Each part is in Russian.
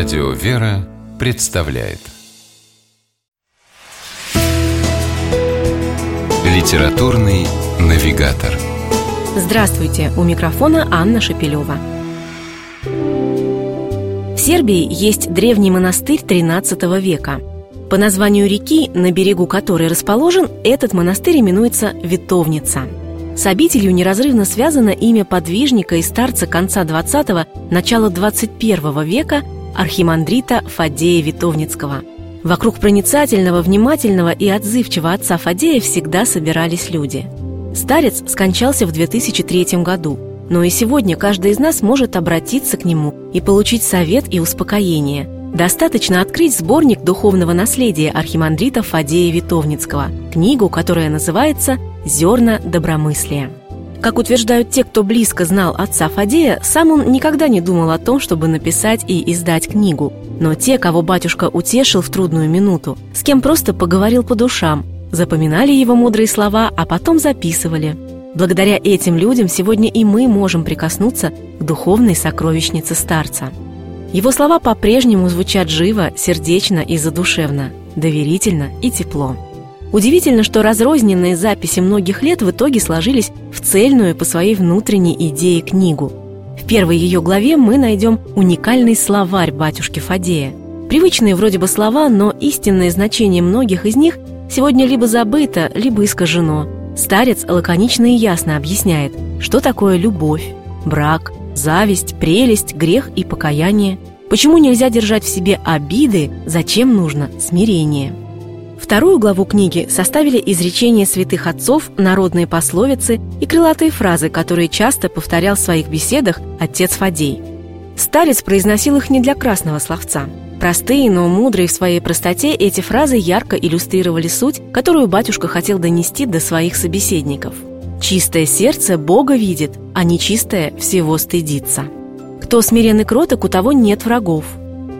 Радио «Вера» представляет Литературный навигатор Здравствуйте! У микрофона Анна Шапилева. В Сербии есть древний монастырь XIII века. По названию реки, на берегу которой расположен, этот монастырь именуется Витовница – с обителью неразрывно связано имя подвижника и старца конца XX – начала XXI века архимандрита Фадея Витовницкого. Вокруг проницательного, внимательного и отзывчивого отца Фадея всегда собирались люди. Старец скончался в 2003 году, но и сегодня каждый из нас может обратиться к нему и получить совет и успокоение. Достаточно открыть сборник духовного наследия архимандрита Фадея Витовницкого, книгу, которая называется зерна добромыслия. Как утверждают те, кто близко знал отца Фадея, сам он никогда не думал о том, чтобы написать и издать книгу. Но те, кого батюшка утешил в трудную минуту, с кем просто поговорил по душам, запоминали его мудрые слова, а потом записывали. Благодаря этим людям сегодня и мы можем прикоснуться к духовной сокровищнице старца. Его слова по-прежнему звучат живо, сердечно и задушевно, доверительно и тепло. Удивительно, что разрозненные записи многих лет в итоге сложились в цельную по своей внутренней идее книгу. В первой ее главе мы найдем уникальный словарь батюшки Фадея. Привычные вроде бы слова, но истинное значение многих из них сегодня либо забыто, либо искажено. Старец лаконично и ясно объясняет, что такое любовь, брак, зависть, прелесть, грех и покаяние, почему нельзя держать в себе обиды, зачем нужно смирение – Вторую главу книги составили изречения святых отцов, народные пословицы и крылатые фразы, которые часто повторял в своих беседах отец Фадей. Старец произносил их не для красного словца. Простые, но мудрые в своей простоте, эти фразы ярко иллюстрировали суть, которую батюшка хотел донести до своих собеседников. «Чистое сердце Бога видит, а нечистое всего стыдится». «Кто смирен кроток, у того нет врагов».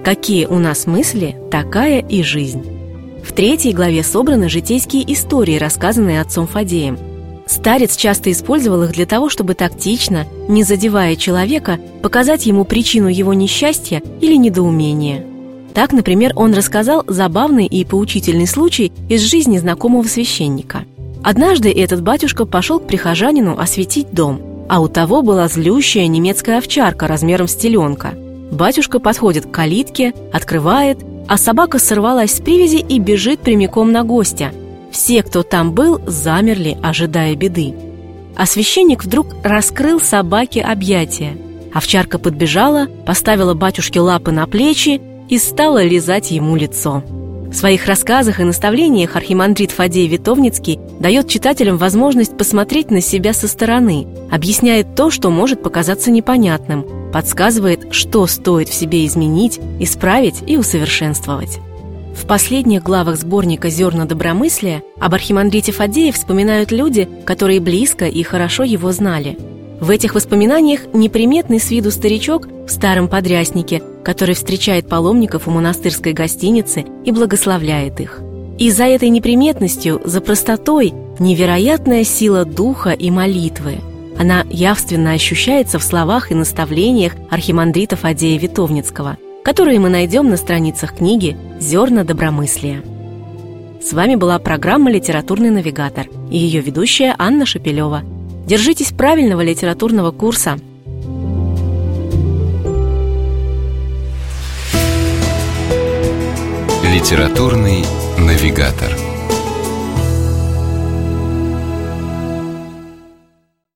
«Какие у нас мысли, такая и жизнь». В третьей главе собраны житейские истории, рассказанные отцом Фадеем. Старец часто использовал их для того, чтобы тактично, не задевая человека, показать ему причину его несчастья или недоумения. Так, например, он рассказал забавный и поучительный случай из жизни знакомого священника. Однажды этот батюшка пошел к прихожанину осветить дом, а у того была злющая немецкая овчарка размером с теленка. Батюшка подходит к калитке, открывает а собака сорвалась с привязи и бежит прямиком на гостя. Все, кто там был, замерли, ожидая беды. А священник вдруг раскрыл собаке объятия. Овчарка подбежала, поставила батюшке лапы на плечи и стала лизать ему лицо. В своих рассказах и наставлениях архимандрит Фадей Витовницкий дает читателям возможность посмотреть на себя со стороны, объясняет то, что может показаться непонятным – подсказывает, что стоит в себе изменить, исправить и усовершенствовать. В последних главах сборника «Зерна добромыслия» об архимандрите Фадее вспоминают люди, которые близко и хорошо его знали. В этих воспоминаниях неприметный с виду старичок в старом подряснике, который встречает паломников у монастырской гостиницы и благословляет их. И за этой неприметностью, за простотой, невероятная сила духа и молитвы – она явственно ощущается в словах и наставлениях архимандрита Фадея Витовницкого, которые мы найдем на страницах книги «Зерна добромыслия». С вами была программа «Литературный навигатор» и ее ведущая Анна Шапилева. Держитесь правильного литературного курса. «Литературный навигатор»